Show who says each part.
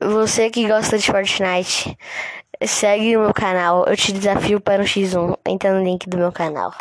Speaker 1: Você que gosta de Fortnite, segue o meu canal. Eu te desafio para um X1. Entra no link do meu canal.